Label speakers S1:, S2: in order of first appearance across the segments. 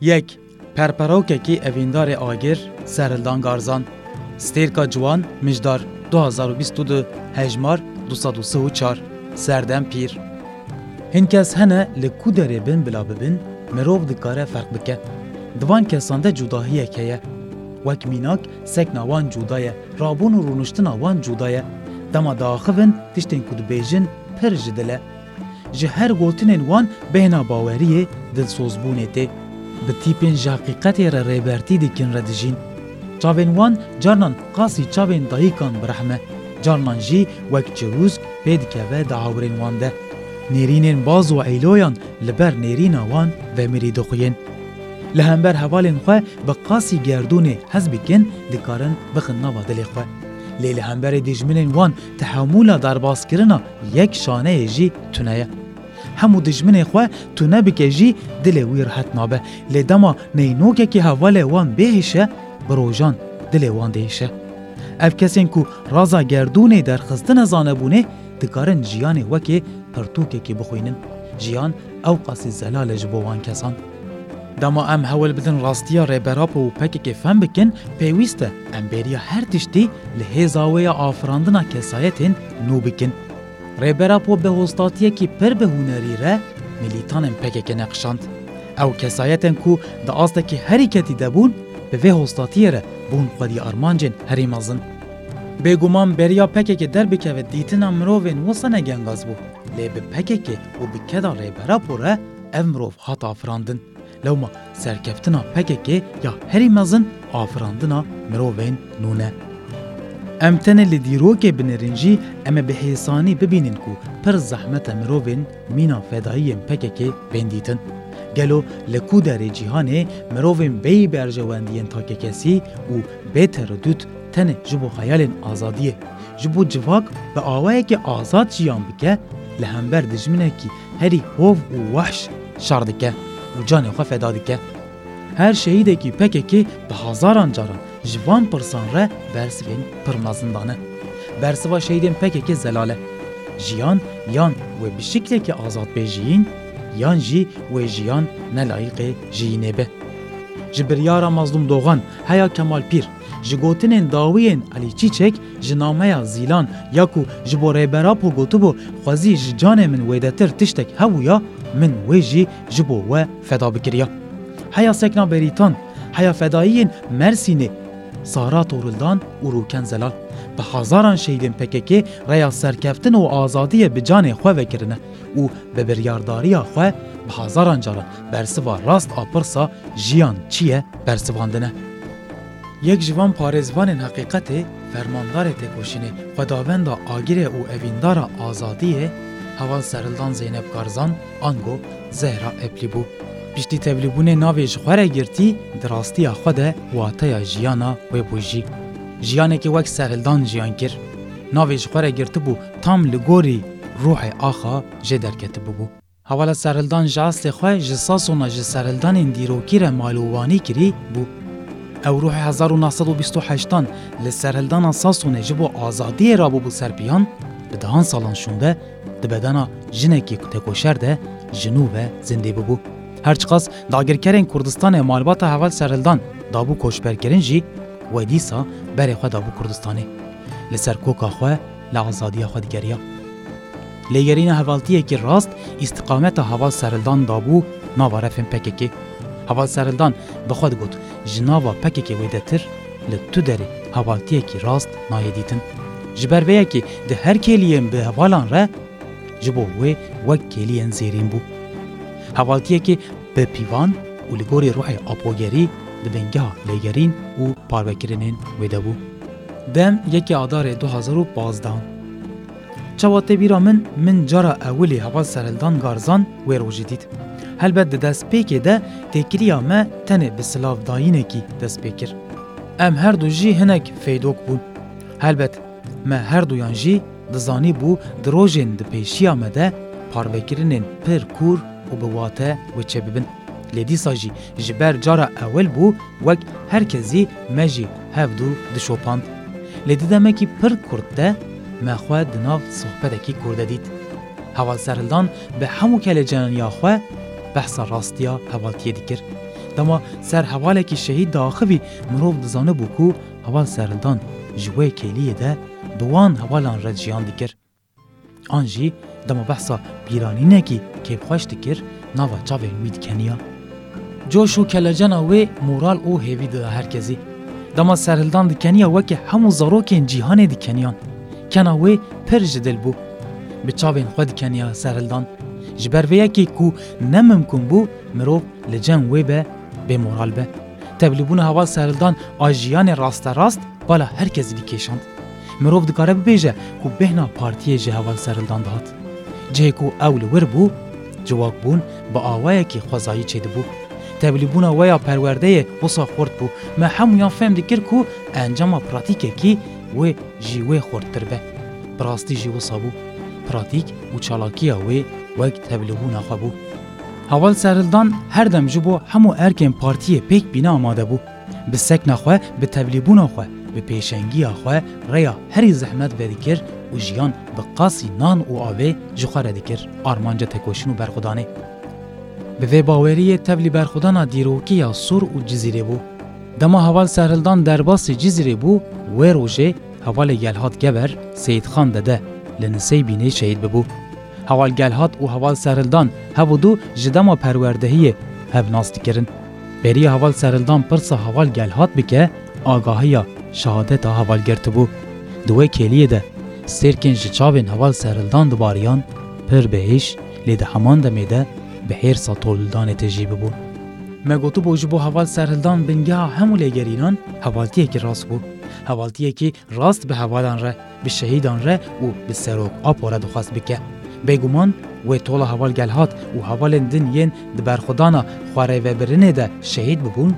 S1: Yek, Perperokekî Evîndarê Agir, Serhildan Garzan, Stêrka Ciwan, Mijdar, du hezar û bîst û du, hejmar, du sed û sih û çar, Serdem Pîr. Hin kes hene li ku derê bin bila bibin, mirov dikare ferq bike. Di van kesan de cudahiyek heye. Wek mînak sekna wan cuda ye, rabûn û rûniştina wan cuda ye. Dema diaxivin tiştên ku dibêjin pir ji dil e. Ji her gotinên wan bêhna baweriyê, dilsozbûnê tê. Bi tîpên ji heqîqetê re rêbertî dikin re dijîn. Çavên wan carnan qasî çavên dayikan bi rehm e, carnan jî wek çirûsk pê dikeve di hawirên wan de. Nêrînên baz û eyloyan li ber nêrîna wan vemirî dixuyên. Li hember hevalên xwe bi qasî gerdûnê hez bikin dikarin bixin nava dilê xwe. Lê li hemberê dijminên wan Tehamûla derbaskirina yek şaneyê jî tune ye. Hemû dijminê xwe tune bike jî dilê wî rihet nabe. Lê dema neynokekke hevalê wan bêhişe, bi rojan dilê wan dihişe. Ev kesên ku raza gerdûnê derxistine zanebûnê dikarin jiyanê wekê pirtûkekê bixwînin. Jiyan ewqasî zelal e ji bo wan kesan. Dema em hewl bidin rastiya Rêber Apo û PKK'ê fem bikin, pêwîst e em bêriya her tiştî li hêza wê ya afirandina kesayetên nû bikin. Rêber Apo bi hostatiyekî pir bi hunerî re milîtanên PKK'ê neqişand. Ew kesayetên ku di astekî herî ketî de bûn, bi vê hostatiyê re bûn xwedî armancên herî mezin. Bêguman beriya PKK'ê derbikeve dîtina mirovên wisa ne gengaz bû, lê bi PKK'ê û bi keda Rêber Apo re, Ev mirov hat afirandin. Lewma serkeftina pkk ya herî mezin afirandina mirovên nû ne. Em tenê li dîrokê binêrin jî em ê bi hêsanî bibînin ku pir zehmet e mirovên mîna fedayiyên pkk bên dîtin. Gelo li ku derê cîhanê mirovên bêyî berjewendiyên takekesî û bê teredût tenê ji bo xeyalên azadiyê, ji bo civak bi awayekî azad jiyan bike li hember dijminekî herî hov û wahş şer dike û canê xwe feda dike. Her şehîdekî PKK'ê bi hezaran caran ji van pirsan re bersivên pir mezin dane. Bersiva şehîdên PKK'ê zelal e. Jiyan yan wê bi şiklekî azad bê jiyîn yan jî wê jiyan ne layîqê jiyînê be. Ji biryara Mazlûm Dogan heya Kemal Pîr, ji gotinên dawiyên Elî Çîçek, Ji nameya Zîlan ya ku ji bo Rêber Apo gotibû xwezî ji canê min wêdetir tiştek hebûya, min wê jî ji bo we feda bikiriya. Heya Sekna Berîtan, Heya Fedayiyên Mersînê, Sahra Toruldan û Rûken Zelal, bi hezaran şehîdên pkk-ê reya serkeftin û azadiyê bi canê xwe vekirine û bi biryardariya xwe bi hezaran caran bersiva rast a pirsa jiyan çi ye bersivandine. Yek ji van parêzvanên heqîqetê, fermandarê têkoşînê, xwedawenda agirê û evîndara azadiyê heval serildan Zeynep Karzan, ango Zehra Eplî bû. Piştî tevlîbûnê navê ji xwe re girtî, di rastiya xwe de wateya jiyana wê bû jî. Jiyanekê wek serildan jiyan kir. Navê ji xwe re girtibû tam li gorî ruhê axa jê derketibû bû. Hevala serhildan ji eslê xwe ji Sasona ji serhildanên dîrokî re mal û wanî kirî bû. Ew ruhê hezar û neh sed û bîst û heştan li serhildana Sasonê ji bo azadiyê rabû bi ser piyan, bi dehan salan şûnde di bedena jinekî ku tekoşer de ji nû ve zindê bûbû. Her çiqas dagirkerên Kurdistanê malbata heval serhildan dabû koçberkirin jî, we dîsa berê xwe dabû Kurdistanê. Li ser koka xwe, li azadiya xwe digeriya. Lêgerîna hevaltiyekî rast îstiqameta Heval Serildan dabû nava refên PKK'ê. Heval Serildan bi xwe digot, ji nava PKK'ê wêdetir li tu derê hevaltiyekî rast nayê dîtin. Ji ber vê yekê di her kêliyên bi hevalan re ji bo wê wek kêliyên zêrîn bû. Hevaltiyekê bi pîvan û li gorî ruhê apogerî di bingeha lêgerîn û parvekirinên wê de bû. Dem yekê Adarê du hezar û pazdeh. Çawa tê bîra min, min cara ewilî heval serhildan Garzan wê rojê dît. Helbet di destpêkê de têkiliya me tenê bi silav dayînekî dest pê kir. Em her du jî hinek feydok bûn. Helbet me her duyan jî dizanîbû di rojên di pêşiya me de parvekirinên pir kûr û bi wate wiçe bibin. Lê dîsa jî ji ber cara ewil bû wek her kezî me jî Hevdu dişopand. Lê di demekî pir kurt de me xwe di nav sohbetekî kûr de dît. Hevalserhildan bi hemû kelecayan ya xwe behsa rastiya hevaltiyê dikir. Dema ser hevalekî şehîd diaxivî mirov dizanibû ku hevalserhildan ji wê kêliyê de bi wan hevalan re jiyan dikir. An jî dema behsa pîranînekî kêfxweş dikir, nava çavên wî dikeniya. Coş û kelecena wê moral û hêvî dida her kesî. Dema serhildan dikeniya wekî hemû zarokên cîhanê dikeniyan. Kena wê pir ji dil bû. Bi çavên xwe dikeniya serhildan. Ji ber vê yekê ku ne mimkûn bû mirov li cem wê be bêmoral be. Tevlîbûna heval serhildan a jiyanê rasterast bala her kesî dikêşand. Mirov dikare bibêje ku bêhna partiyê ji heval serildan dihat. Cihê ku ew li wir bû, civakbûn bi awayekî xwezayî çêdibû. Tevlîbûna we ya perwerdeyê wisa xurt bû, me hemûyan fehm dikir ku encama pratîkekî wê jî wê xurttir be. Bi rastî jî wisa bû. Pratîk û çalakiya wê wek tevlîbûna xwe bû. Heval serildan her dem ji bo hemû erkên partiyê pêk bîne amade bû. Bi sekna xwe, bi tevlîbûna xwe, bi pêşengiya xwe rêya herî zehmet vedikir û jiyan bi qasî nan û avê ji xwe re dikir armanca tekoşîn û berxwedanê. Bi vê baweriyê tevlî berxwedana dîrokî ya Sûr û Cizîrê bû. Dema heval serhildan derbasî Cizîrê bû, wê rojê hevalê gel hat Gever, Seyîdxan Dede li Niseybînê şehîd bibû. Heval gel hat û heval serhildan hev û du ji dema perwerdehiyê hev nas dikirin. Beriya heval serildan pirsa heval gel hat bike agahiya şehadeta heval girtibû. Di wê kêliyê de sêrkên ji çavên heval serildan dibariyan pir bi hêj lê di heman demê de bi hêrsa tolildanê tijî bibûn. Me gotibû ji bo heval serhildan bingeha hemû lêgerînan hevaltiyekî rast bû. Hevaltiyekî Rast bi hevalan re, bi şehîdan re û bi Serok Apo re dixwest bike. Bêguman wê tola heval gelhat û hevalên din yên di berxwedana xwerêvebirinê de şehîd bibûn,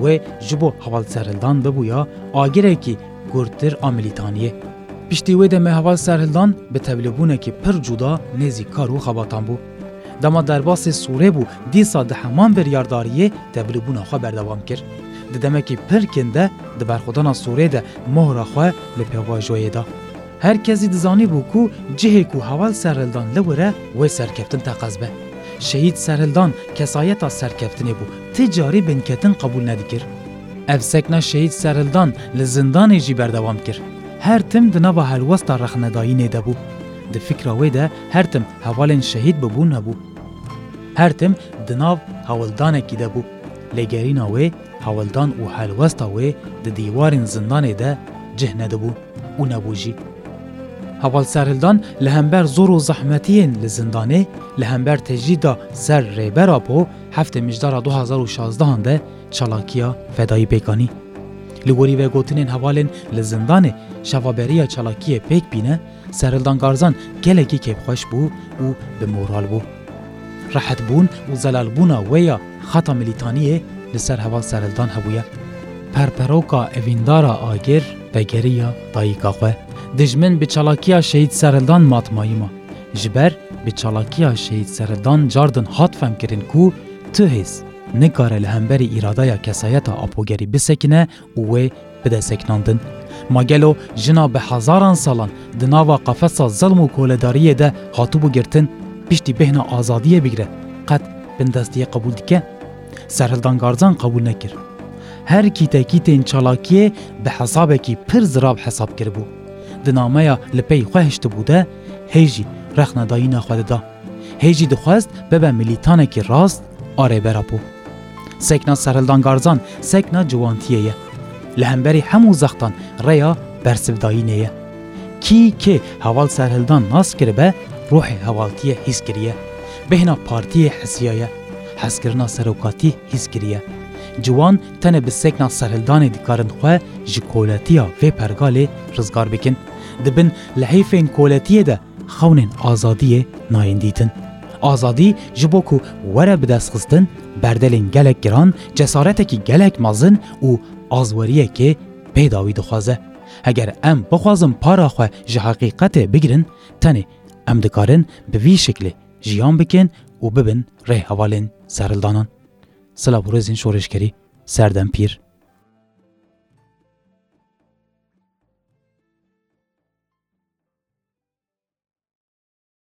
S1: wê ji bo hevalserhildan bibûya agirekî kûrtir a milîtaniyê. Piştî wê demê hevalserhildan bi tevlîbûnekî pir cuda nêzî kar û xebatan bû. Dema derbasê Sûrê bû dîsa di heman biryardariyê tevlibûna xwe berdewam kir. Di demekî pir kin de di berxwedana Sûrê de mohra xwe li pêvajoyê da. Her kesî dizanîbû ku cihê ku heval serhildan li wir e wê serkeftin teqez be. Şehîd serhildan kesayeta serkeftinê bû, ti carî binketin qebûl nedikir. Ev sekna şehîd serhildan li zindanê jî berdewam kir. Her tim di nava helwesta rexnedayînê de bû. Di fikra wê de Her tim hevalên şehîd bûbûn hebû. Her tim di nav hewldanekî de bû. Lê gerîna wê hewldan û helwesta wê di dîwarên zindanê de cih nedibû û nebû jî. Heval serhildan li hember zor û zehmetiyên li zindanê, li hember tecrîda ser Rêber Apo heftê mijdara du hezar û şazdehan de çalakiya fedayî pêk anî. Li gorî vegotinên hevalên li zindanê şeva beriya çalakiyê pêk bîne, Serhildan Garzan gelekî kêfxweş bû û bi moral bû. Rehetbûn û zelalbûna wê ya xeta milîtaniyê li ser heval Serhildan hebûye. Perperoka evîndara agir vegeriya dayika xwe. Dijmin bi çalakiya Şehîd Serhildan mat mayima. Ji ber bi çalakiya Şehîd Serhildan Cardin hat femkirin ku tu hêz nikare li hemberî îradaya kesayeta Apogerî bisekine û wê bide seknandin. Ma gelo jina bi hezaran salan di nava qefesa zilm û koledariyê de hatibû girtin, piştî bêhna azadiyê bigire qet bindestiyê qebûl dike? Serhildan Garzan qebûl nekir. Her kîtekî tên çalakiyê bi hesabekî pir zirav hesab kiribû. Di nameya li pey xwe hiştibû de hê jî rexne dayîna xwe dida. Hê jî dixwest bibe milîtanekî rast a Rêbera Po. Sekna serhildan garzan sekna ciwantiyê ye. Li hemberî hemû zextan rêya bersivdayînê ye. Kî kê heval serhildan nas kiribe, ruhê hevaltiyê hîs kiriye. Bêhna partiyê hisiya ye. Hezkirina serokatî hîs kiriye. Ciwan tenê bi sekna serhildanê dikarin xwe ji koletiya vê pergalê rizgar bikin. Dibin li heyfên koletiyê de xewnên azadiyê nayên dîtin. Azadî ji bo ku were bidestxistin berdelên gelek giran, cesaretekî gelek mezin û azweriyekê pê dawî dixwaze. Heger em bixwazin para xwe ji heqîqetê bigirin, tenê em dikarin bi vî şiklê jiyan bikin û bibin rêhevalên serildanan. Silav û rêzên şoreşgerî Serdem Pîr.